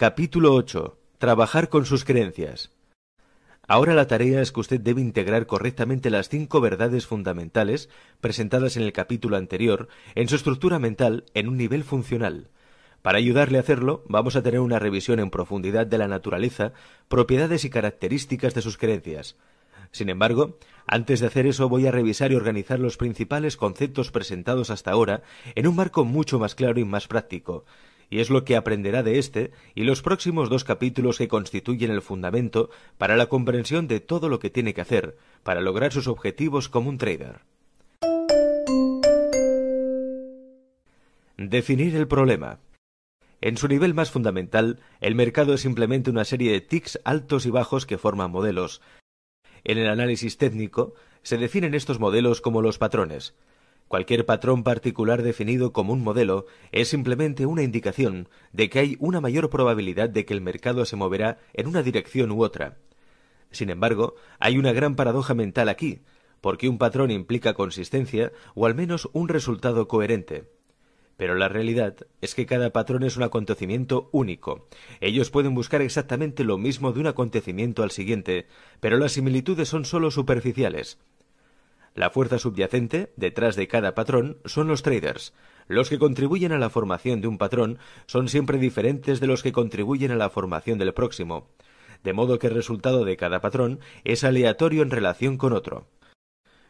Capítulo 8. Trabajar con sus creencias. Ahora la tarea es que usted debe integrar correctamente las cinco verdades fundamentales presentadas en el capítulo anterior en su estructura mental en un nivel funcional. Para ayudarle a hacerlo, vamos a tener una revisión en profundidad de la naturaleza, propiedades y características de sus creencias. Sin embargo, antes de hacer eso voy a revisar y organizar los principales conceptos presentados hasta ahora en un marco mucho más claro y más práctico, y es lo que aprenderá de este y los próximos dos capítulos que constituyen el fundamento para la comprensión de todo lo que tiene que hacer para lograr sus objetivos como un trader. Definir el problema. En su nivel más fundamental, el mercado es simplemente una serie de tics altos y bajos que forman modelos. En el análisis técnico, se definen estos modelos como los patrones, Cualquier patrón particular definido como un modelo es simplemente una indicación de que hay una mayor probabilidad de que el mercado se moverá en una dirección u otra. Sin embargo, hay una gran paradoja mental aquí, porque un patrón implica consistencia o al menos un resultado coherente. Pero la realidad es que cada patrón es un acontecimiento único. Ellos pueden buscar exactamente lo mismo de un acontecimiento al siguiente, pero las similitudes son sólo superficiales. La fuerza subyacente, detrás de cada patrón, son los traders. Los que contribuyen a la formación de un patrón son siempre diferentes de los que contribuyen a la formación del próximo, de modo que el resultado de cada patrón es aleatorio en relación con otro.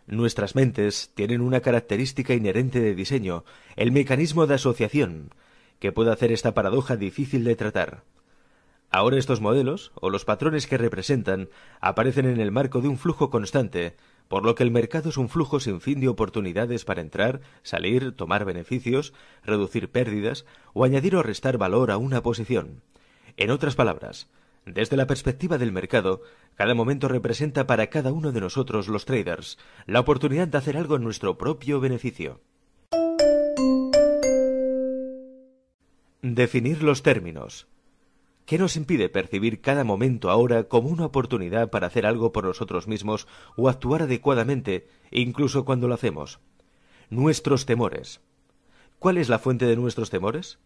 Nuestras mentes tienen una característica inherente de diseño, el mecanismo de asociación, que puede hacer esta paradoja difícil de tratar. Ahora estos modelos, o los patrones que representan, aparecen en el marco de un flujo constante, por lo que el mercado es un flujo sin fin de oportunidades para entrar, salir, tomar beneficios, reducir pérdidas o añadir o restar valor a una posición. En otras palabras, desde la perspectiva del mercado, cada momento representa para cada uno de nosotros los traders la oportunidad de hacer algo en nuestro propio beneficio. Definir los términos. ¿Qué nos impide percibir cada momento ahora como una oportunidad para hacer algo por nosotros mismos o actuar adecuadamente, incluso cuando lo hacemos? Nuestros temores. ¿Cuál es la fuente de nuestros temores?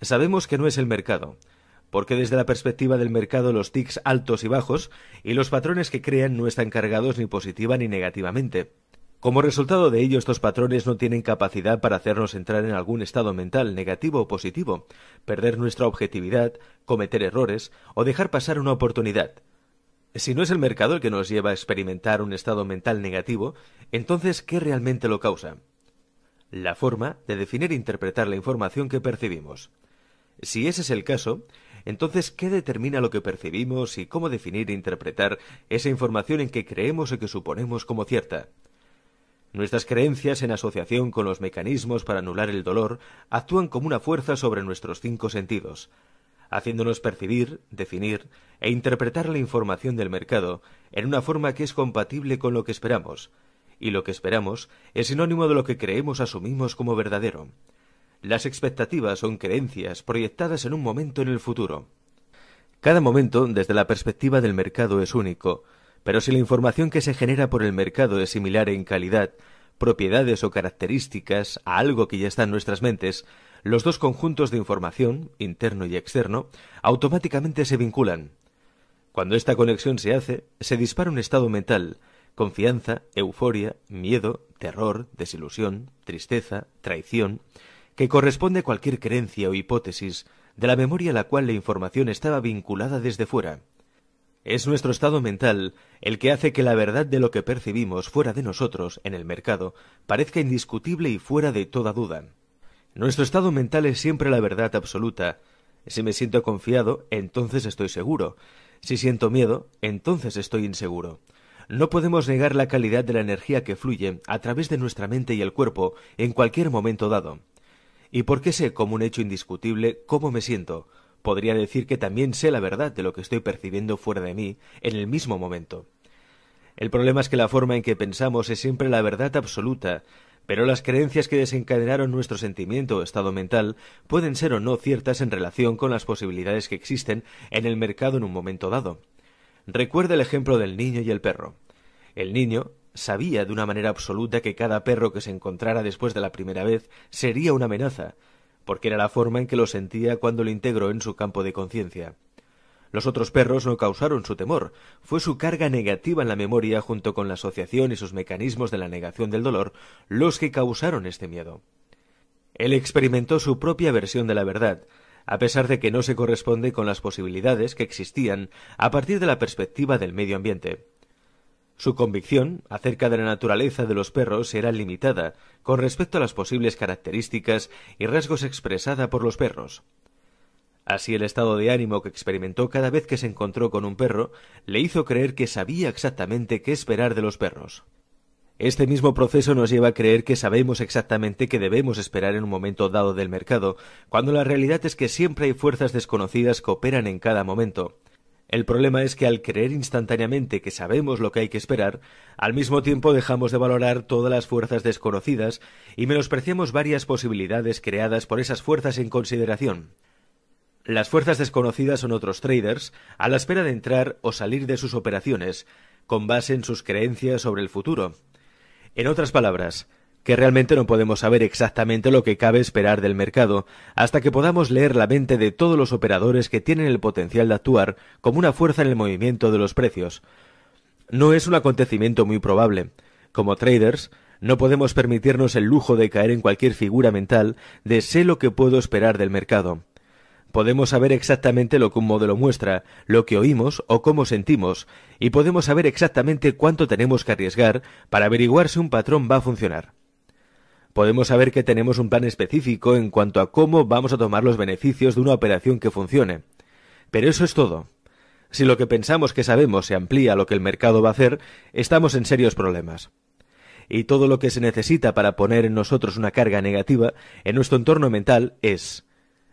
Sabemos que no es el mercado, porque desde la perspectiva del mercado los tics altos y bajos y los patrones que crean no están cargados ni positiva ni negativamente. Como resultado de ello, estos patrones no tienen capacidad para hacernos entrar en algún estado mental negativo o positivo, perder nuestra objetividad, cometer errores o dejar pasar una oportunidad. Si no es el mercado el que nos lleva a experimentar un estado mental negativo, entonces, ¿qué realmente lo causa? La forma de definir e interpretar la información que percibimos. Si ese es el caso, entonces, ¿qué determina lo que percibimos y cómo definir e interpretar esa información en que creemos o que suponemos como cierta? Nuestras creencias en asociación con los mecanismos para anular el dolor actúan como una fuerza sobre nuestros cinco sentidos, haciéndonos percibir, definir e interpretar la información del mercado en una forma que es compatible con lo que esperamos, y lo que esperamos es sinónimo de lo que creemos asumimos como verdadero. Las expectativas son creencias proyectadas en un momento en el futuro. Cada momento, desde la perspectiva del mercado, es único, pero si la información que se genera por el mercado es similar en calidad, propiedades o características a algo que ya está en nuestras mentes, los dos conjuntos de información, interno y externo, automáticamente se vinculan. Cuando esta conexión se hace, se dispara un estado mental, confianza, euforia, miedo, terror, desilusión, tristeza, traición, que corresponde a cualquier creencia o hipótesis de la memoria a la cual la información estaba vinculada desde fuera. Es nuestro estado mental el que hace que la verdad de lo que percibimos fuera de nosotros, en el mercado, parezca indiscutible y fuera de toda duda. Nuestro estado mental es siempre la verdad absoluta. Si me siento confiado, entonces estoy seguro. Si siento miedo, entonces estoy inseguro. No podemos negar la calidad de la energía que fluye a través de nuestra mente y el cuerpo en cualquier momento dado. ¿Y por qué sé como un hecho indiscutible cómo me siento? Podría decir que también sé la verdad de lo que estoy percibiendo fuera de mí en el mismo momento. El problema es que la forma en que pensamos es siempre la verdad absoluta, pero las creencias que desencadenaron nuestro sentimiento o estado mental pueden ser o no ciertas en relación con las posibilidades que existen en el mercado en un momento dado. Recuerda el ejemplo del niño y el perro. El niño sabía de una manera absoluta que cada perro que se encontrara después de la primera vez sería una amenaza, porque era la forma en que lo sentía cuando lo integró en su campo de conciencia. Los otros perros no causaron su temor, fue su carga negativa en la memoria junto con la asociación y sus mecanismos de la negación del dolor los que causaron este miedo. Él experimentó su propia versión de la verdad, a pesar de que no se corresponde con las posibilidades que existían a partir de la perspectiva del medio ambiente. Su convicción acerca de la naturaleza de los perros era limitada con respecto a las posibles características y rasgos expresada por los perros. Así el estado de ánimo que experimentó cada vez que se encontró con un perro le hizo creer que sabía exactamente qué esperar de los perros. Este mismo proceso nos lleva a creer que sabemos exactamente qué debemos esperar en un momento dado del mercado, cuando la realidad es que siempre hay fuerzas desconocidas que operan en cada momento. El problema es que al creer instantáneamente que sabemos lo que hay que esperar, al mismo tiempo dejamos de valorar todas las fuerzas desconocidas y menospreciamos varias posibilidades creadas por esas fuerzas en consideración. Las fuerzas desconocidas son otros traders a la espera de entrar o salir de sus operaciones, con base en sus creencias sobre el futuro. En otras palabras, que realmente no podemos saber exactamente lo que cabe esperar del mercado hasta que podamos leer la mente de todos los operadores que tienen el potencial de actuar como una fuerza en el movimiento de los precios. No es un acontecimiento muy probable. Como traders, no podemos permitirnos el lujo de caer en cualquier figura mental de sé lo que puedo esperar del mercado. Podemos saber exactamente lo que un modelo muestra, lo que oímos o cómo sentimos, y podemos saber exactamente cuánto tenemos que arriesgar para averiguar si un patrón va a funcionar. Podemos saber que tenemos un plan específico en cuanto a cómo vamos a tomar los beneficios de una operación que funcione. Pero eso es todo. Si lo que pensamos que sabemos se amplía a lo que el mercado va a hacer, estamos en serios problemas. Y todo lo que se necesita para poner en nosotros una carga negativa en nuestro entorno mental es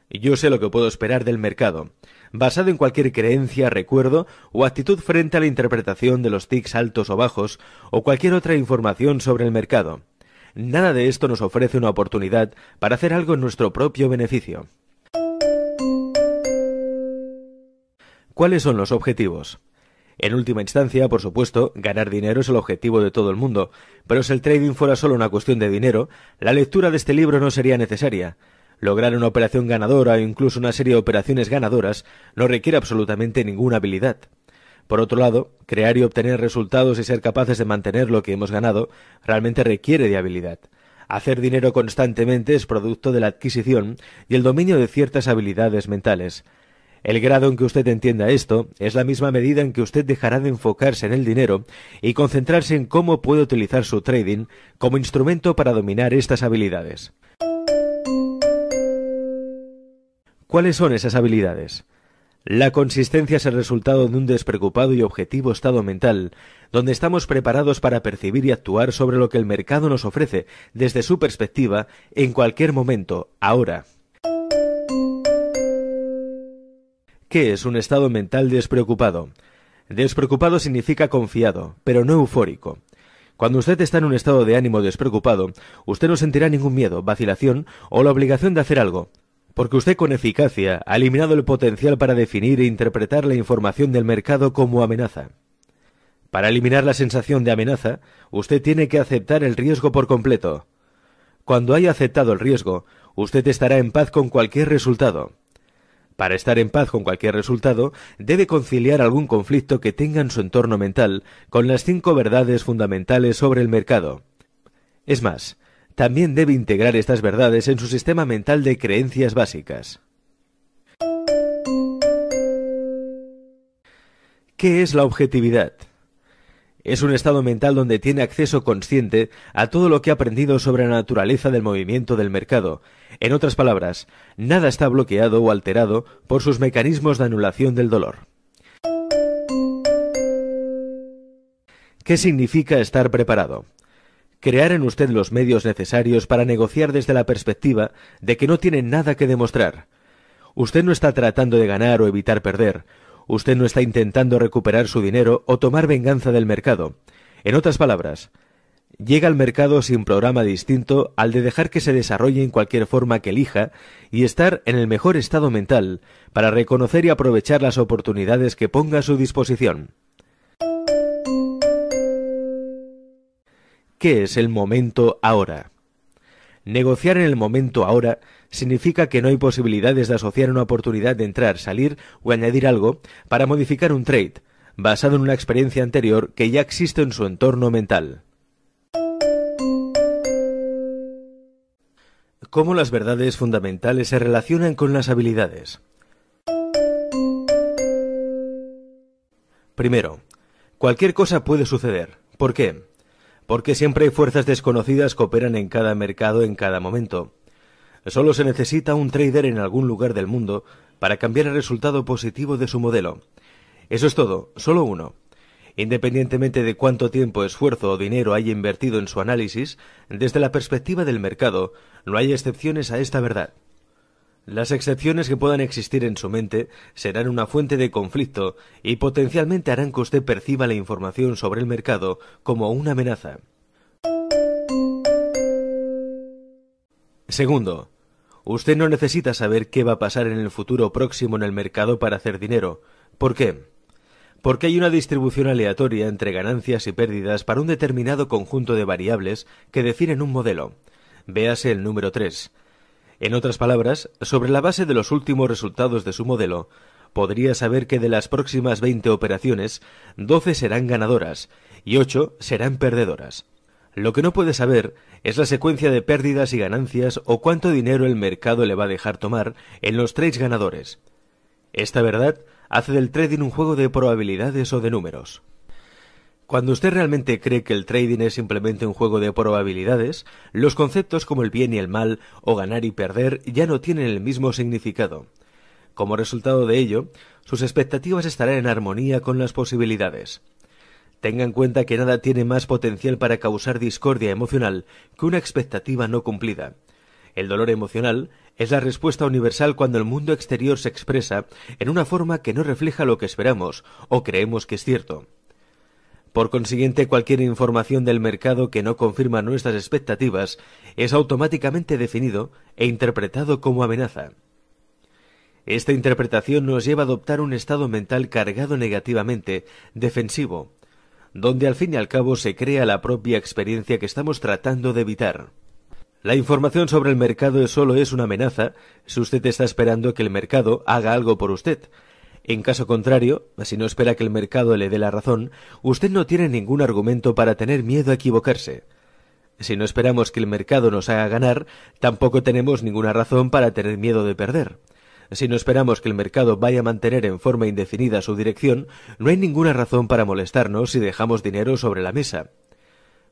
yo sé lo que puedo esperar del mercado, basado en cualquier creencia, recuerdo o actitud frente a la interpretación de los tics altos o bajos o cualquier otra información sobre el mercado. Nada de esto nos ofrece una oportunidad para hacer algo en nuestro propio beneficio. ¿Cuáles son los objetivos? En última instancia, por supuesto, ganar dinero es el objetivo de todo el mundo, pero si el trading fuera solo una cuestión de dinero, la lectura de este libro no sería necesaria. Lograr una operación ganadora o incluso una serie de operaciones ganadoras no requiere absolutamente ninguna habilidad. Por otro lado, crear y obtener resultados y ser capaces de mantener lo que hemos ganado realmente requiere de habilidad. Hacer dinero constantemente es producto de la adquisición y el dominio de ciertas habilidades mentales. El grado en que usted entienda esto es la misma medida en que usted dejará de enfocarse en el dinero y concentrarse en cómo puede utilizar su trading como instrumento para dominar estas habilidades. ¿Cuáles son esas habilidades? La consistencia es el resultado de un despreocupado y objetivo estado mental, donde estamos preparados para percibir y actuar sobre lo que el mercado nos ofrece desde su perspectiva en cualquier momento, ahora. ¿Qué es un estado mental despreocupado? Despreocupado significa confiado, pero no eufórico. Cuando usted está en un estado de ánimo despreocupado, usted no sentirá ningún miedo, vacilación o la obligación de hacer algo porque usted con eficacia ha eliminado el potencial para definir e interpretar la información del mercado como amenaza. Para eliminar la sensación de amenaza, usted tiene que aceptar el riesgo por completo. Cuando haya aceptado el riesgo, usted estará en paz con cualquier resultado. Para estar en paz con cualquier resultado, debe conciliar algún conflicto que tenga en su entorno mental con las cinco verdades fundamentales sobre el mercado. Es más, también debe integrar estas verdades en su sistema mental de creencias básicas. ¿Qué es la objetividad? Es un estado mental donde tiene acceso consciente a todo lo que ha aprendido sobre la naturaleza del movimiento del mercado. En otras palabras, nada está bloqueado o alterado por sus mecanismos de anulación del dolor. ¿Qué significa estar preparado? Crear en usted los medios necesarios para negociar desde la perspectiva de que no tiene nada que demostrar. Usted no está tratando de ganar o evitar perder. Usted no está intentando recuperar su dinero o tomar venganza del mercado. En otras palabras, llega al mercado sin programa distinto al de dejar que se desarrolle en cualquier forma que elija y estar en el mejor estado mental para reconocer y aprovechar las oportunidades que ponga a su disposición. ¿Qué es el momento ahora? Negociar en el momento ahora significa que no hay posibilidades de asociar una oportunidad de entrar, salir o añadir algo para modificar un trade, basado en una experiencia anterior que ya existe en su entorno mental. ¿Cómo las verdades fundamentales se relacionan con las habilidades? Primero, cualquier cosa puede suceder. ¿Por qué? Porque siempre hay fuerzas desconocidas que operan en cada mercado en cada momento. Solo se necesita un trader en algún lugar del mundo para cambiar el resultado positivo de su modelo. Eso es todo, solo uno. Independientemente de cuánto tiempo, esfuerzo o dinero haya invertido en su análisis, desde la perspectiva del mercado, no hay excepciones a esta verdad. Las excepciones que puedan existir en su mente serán una fuente de conflicto y potencialmente harán que usted perciba la información sobre el mercado como una amenaza. Segundo, usted no necesita saber qué va a pasar en el futuro próximo en el mercado para hacer dinero. ¿Por qué? Porque hay una distribución aleatoria entre ganancias y pérdidas para un determinado conjunto de variables que definen un modelo. Véase el número 3. En otras palabras, sobre la base de los últimos resultados de su modelo, podría saber que de las próximas 20 operaciones, 12 serán ganadoras y 8 serán perdedoras. Lo que no puede saber es la secuencia de pérdidas y ganancias o cuánto dinero el mercado le va a dejar tomar en los trades ganadores. Esta verdad hace del trading un juego de probabilidades o de números. Cuando usted realmente cree que el trading es simplemente un juego de probabilidades, los conceptos como el bien y el mal o ganar y perder ya no tienen el mismo significado. Como resultado de ello, sus expectativas estarán en armonía con las posibilidades. Tenga en cuenta que nada tiene más potencial para causar discordia emocional que una expectativa no cumplida. El dolor emocional es la respuesta universal cuando el mundo exterior se expresa en una forma que no refleja lo que esperamos o creemos que es cierto. Por consiguiente, cualquier información del mercado que no confirma nuestras expectativas es automáticamente definido e interpretado como amenaza. Esta interpretación nos lleva a adoptar un estado mental cargado negativamente, defensivo, donde al fin y al cabo se crea la propia experiencia que estamos tratando de evitar. La información sobre el mercado solo es una amenaza si usted está esperando que el mercado haga algo por usted, en caso contrario, si no espera que el mercado le dé la razón, usted no tiene ningún argumento para tener miedo a equivocarse. Si no esperamos que el mercado nos haga ganar, tampoco tenemos ninguna razón para tener miedo de perder. Si no esperamos que el mercado vaya a mantener en forma indefinida su dirección, no hay ninguna razón para molestarnos si dejamos dinero sobre la mesa.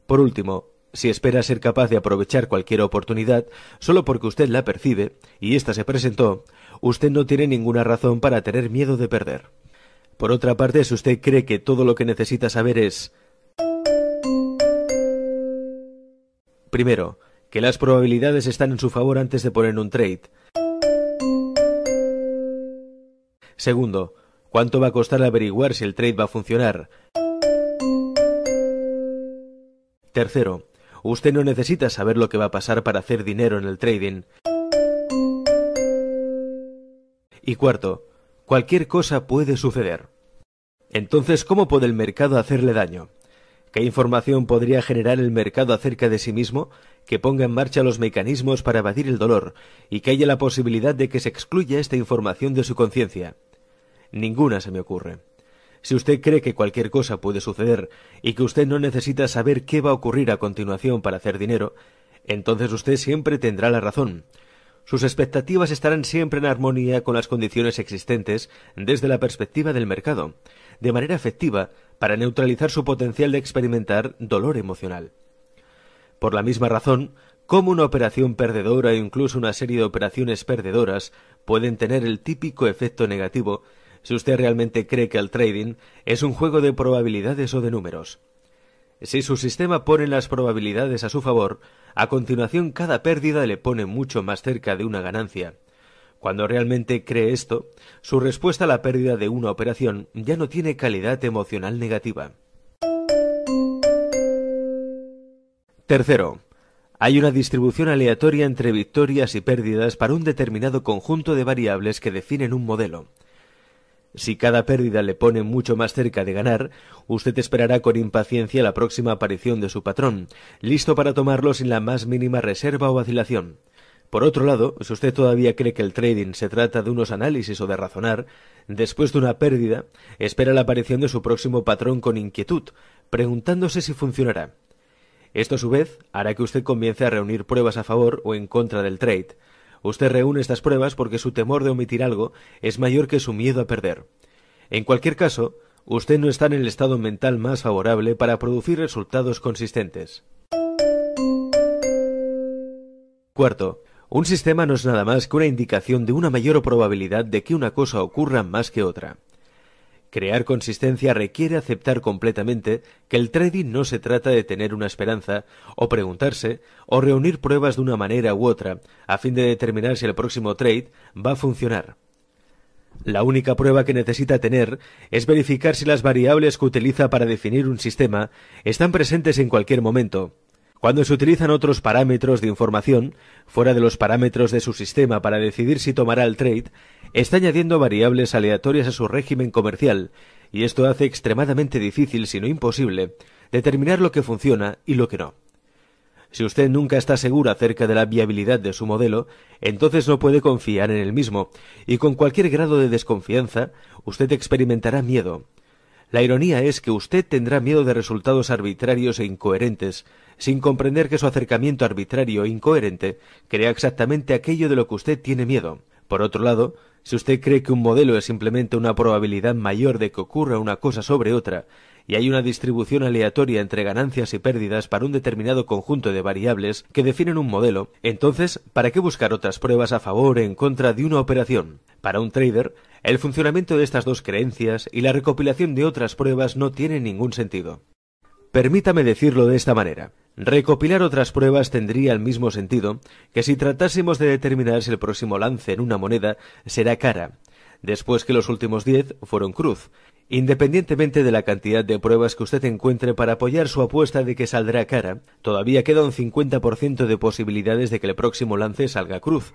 Por último, si espera ser capaz de aprovechar cualquier oportunidad solo porque usted la percibe y ésta se presentó, usted no tiene ninguna razón para tener miedo de perder. Por otra parte, si usted cree que todo lo que necesita saber es... Primero, que las probabilidades están en su favor antes de poner un trade. Segundo, cuánto va a costar averiguar si el trade va a funcionar. Tercero, usted no necesita saber lo que va a pasar para hacer dinero en el trading. Y cuarto, cualquier cosa puede suceder. Entonces, ¿cómo puede el mercado hacerle daño? ¿Qué información podría generar el mercado acerca de sí mismo que ponga en marcha los mecanismos para evadir el dolor y que haya la posibilidad de que se excluya esta información de su conciencia? Ninguna se me ocurre. Si usted cree que cualquier cosa puede suceder y que usted no necesita saber qué va a ocurrir a continuación para hacer dinero, entonces usted siempre tendrá la razón, sus expectativas estarán siempre en armonía con las condiciones existentes desde la perspectiva del mercado, de manera efectiva para neutralizar su potencial de experimentar dolor emocional. Por la misma razón, como una operación perdedora o incluso una serie de operaciones perdedoras pueden tener el típico efecto negativo si usted realmente cree que el trading es un juego de probabilidades o de números. Si su sistema pone las probabilidades a su favor, a continuación cada pérdida le pone mucho más cerca de una ganancia. Cuando realmente cree esto, su respuesta a la pérdida de una operación ya no tiene calidad emocional negativa. Tercero, hay una distribución aleatoria entre victorias y pérdidas para un determinado conjunto de variables que definen un modelo. Si cada pérdida le pone mucho más cerca de ganar, usted esperará con impaciencia la próxima aparición de su patrón, listo para tomarlo sin la más mínima reserva o vacilación. Por otro lado, si usted todavía cree que el trading se trata de unos análisis o de razonar, después de una pérdida, espera la aparición de su próximo patrón con inquietud, preguntándose si funcionará. Esto a su vez hará que usted comience a reunir pruebas a favor o en contra del trade. Usted reúne estas pruebas porque su temor de omitir algo es mayor que su miedo a perder. En cualquier caso, usted no está en el estado mental más favorable para producir resultados consistentes. Cuarto, un sistema no es nada más que una indicación de una mayor probabilidad de que una cosa ocurra más que otra. Crear consistencia requiere aceptar completamente que el trading no se trata de tener una esperanza, o preguntarse, o reunir pruebas de una manera u otra, a fin de determinar si el próximo trade va a funcionar. La única prueba que necesita tener es verificar si las variables que utiliza para definir un sistema están presentes en cualquier momento, cuando se utilizan otros parámetros de información, fuera de los parámetros de su sistema para decidir si tomará el trade, está añadiendo variables aleatorias a su régimen comercial, y esto hace extremadamente difícil, si no imposible, determinar lo que funciona y lo que no. Si usted nunca está seguro acerca de la viabilidad de su modelo, entonces no puede confiar en el mismo, y con cualquier grado de desconfianza, usted experimentará miedo. La ironía es que usted tendrá miedo de resultados arbitrarios e incoherentes, sin comprender que su acercamiento arbitrario e incoherente crea exactamente aquello de lo que usted tiene miedo. Por otro lado, si usted cree que un modelo es simplemente una probabilidad mayor de que ocurra una cosa sobre otra, y hay una distribución aleatoria entre ganancias y pérdidas para un determinado conjunto de variables que definen un modelo, entonces, ¿para qué buscar otras pruebas a favor o en contra de una operación? Para un trader, el funcionamiento de estas dos creencias y la recopilación de otras pruebas no tienen ningún sentido. Permítame decirlo de esta manera. Recopilar otras pruebas tendría el mismo sentido que si tratásemos de determinar si el próximo lance en una moneda será cara, después que los últimos diez fueron cruz. Independientemente de la cantidad de pruebas que usted encuentre para apoyar su apuesta de que saldrá cara, todavía queda un 50% de posibilidades de que el próximo lance salga cruz,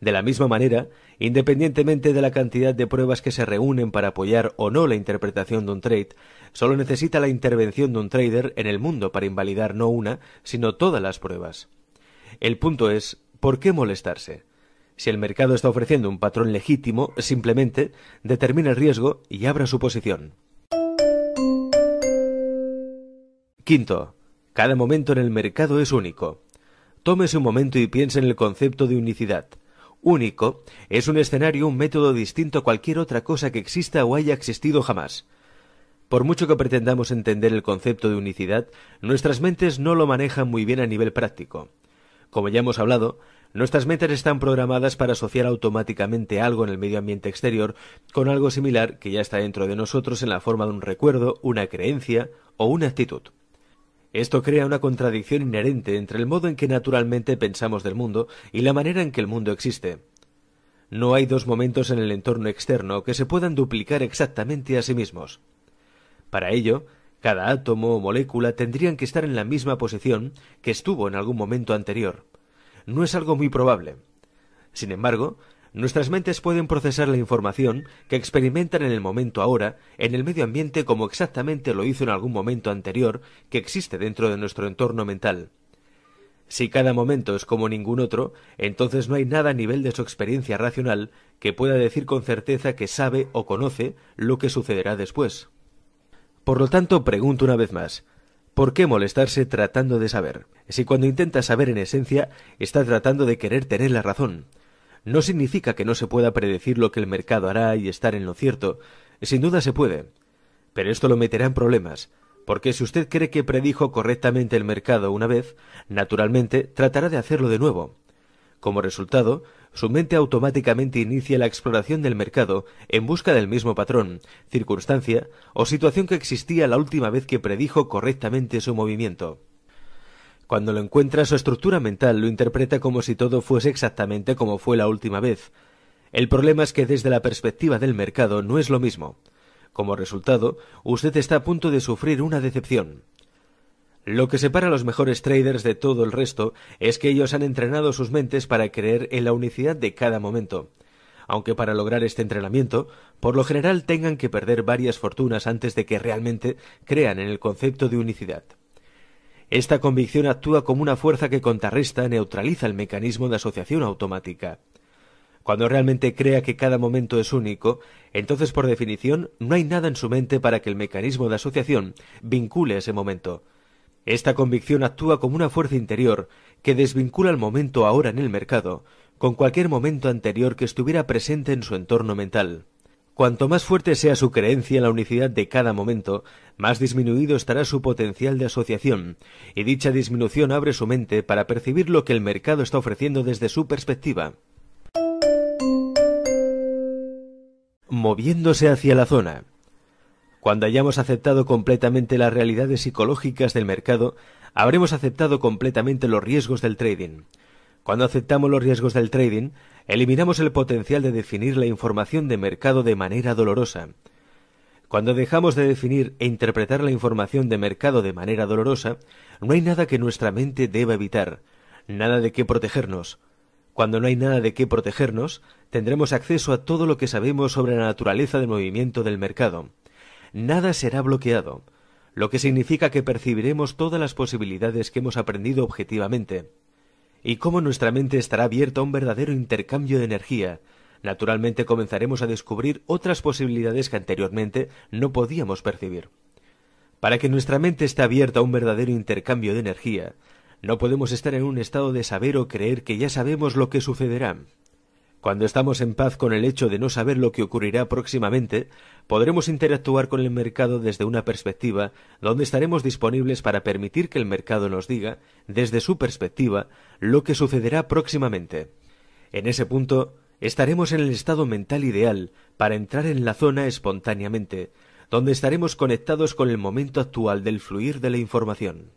de la misma manera, independientemente de la cantidad de pruebas que se reúnen para apoyar o no la interpretación de un trade, solo necesita la intervención de un trader en el mundo para invalidar no una, sino todas las pruebas. El punto es, ¿por qué molestarse? Si el mercado está ofreciendo un patrón legítimo, simplemente determine el riesgo y abra su posición. Quinto, cada momento en el mercado es único. Tómese un momento y piense en el concepto de unicidad único es un escenario, un método distinto a cualquier otra cosa que exista o haya existido jamás. Por mucho que pretendamos entender el concepto de unicidad, nuestras mentes no lo manejan muy bien a nivel práctico. Como ya hemos hablado, nuestras mentes están programadas para asociar automáticamente algo en el medio ambiente exterior con algo similar que ya está dentro de nosotros en la forma de un recuerdo, una creencia o una actitud. Esto crea una contradicción inherente entre el modo en que naturalmente pensamos del mundo y la manera en que el mundo existe. No hay dos momentos en el entorno externo que se puedan duplicar exactamente a sí mismos. Para ello, cada átomo o molécula tendrían que estar en la misma posición que estuvo en algún momento anterior. No es algo muy probable. Sin embargo, Nuestras mentes pueden procesar la información que experimentan en el momento ahora, en el medio ambiente como exactamente lo hizo en algún momento anterior que existe dentro de nuestro entorno mental. Si cada momento es como ningún otro, entonces no hay nada a nivel de su experiencia racional que pueda decir con certeza que sabe o conoce lo que sucederá después. Por lo tanto, pregunto una vez más, ¿por qué molestarse tratando de saber? Si cuando intenta saber en esencia está tratando de querer tener la razón, no significa que no se pueda predecir lo que el mercado hará y estar en lo cierto. Sin duda se puede. Pero esto lo meterá en problemas, porque si usted cree que predijo correctamente el mercado una vez, naturalmente tratará de hacerlo de nuevo. Como resultado, su mente automáticamente inicia la exploración del mercado en busca del mismo patrón, circunstancia o situación que existía la última vez que predijo correctamente su movimiento. Cuando lo encuentra, su estructura mental lo interpreta como si todo fuese exactamente como fue la última vez. El problema es que desde la perspectiva del mercado no es lo mismo. Como resultado, usted está a punto de sufrir una decepción. Lo que separa a los mejores traders de todo el resto es que ellos han entrenado sus mentes para creer en la unicidad de cada momento. aunque para lograr este entrenamiento, por lo general tengan que perder varias fortunas antes de que realmente crean en el concepto de unicidad. Esta convicción actúa como una fuerza que contrarresta, neutraliza el mecanismo de asociación automática. Cuando realmente crea que cada momento es único, entonces por definición no hay nada en su mente para que el mecanismo de asociación vincule ese momento. Esta convicción actúa como una fuerza interior que desvincula el momento ahora en el mercado con cualquier momento anterior que estuviera presente en su entorno mental. Cuanto más fuerte sea su creencia en la unicidad de cada momento, más disminuido estará su potencial de asociación, y dicha disminución abre su mente para percibir lo que el mercado está ofreciendo desde su perspectiva. Moviéndose hacia la zona. Cuando hayamos aceptado completamente las realidades psicológicas del mercado, habremos aceptado completamente los riesgos del trading. Cuando aceptamos los riesgos del trading, eliminamos el potencial de definir la información de mercado de manera dolorosa. Cuando dejamos de definir e interpretar la información de mercado de manera dolorosa, no hay nada que nuestra mente deba evitar, nada de qué protegernos. Cuando no hay nada de qué protegernos, tendremos acceso a todo lo que sabemos sobre la naturaleza del movimiento del mercado. Nada será bloqueado, lo que significa que percibiremos todas las posibilidades que hemos aprendido objetivamente y cómo nuestra mente estará abierta a un verdadero intercambio de energía, naturalmente comenzaremos a descubrir otras posibilidades que anteriormente no podíamos percibir. Para que nuestra mente esté abierta a un verdadero intercambio de energía, no podemos estar en un estado de saber o creer que ya sabemos lo que sucederá. Cuando estamos en paz con el hecho de no saber lo que ocurrirá próximamente, podremos interactuar con el mercado desde una perspectiva donde estaremos disponibles para permitir que el mercado nos diga, desde su perspectiva, lo que sucederá próximamente. En ese punto, estaremos en el estado mental ideal para entrar en la zona espontáneamente, donde estaremos conectados con el momento actual del fluir de la información.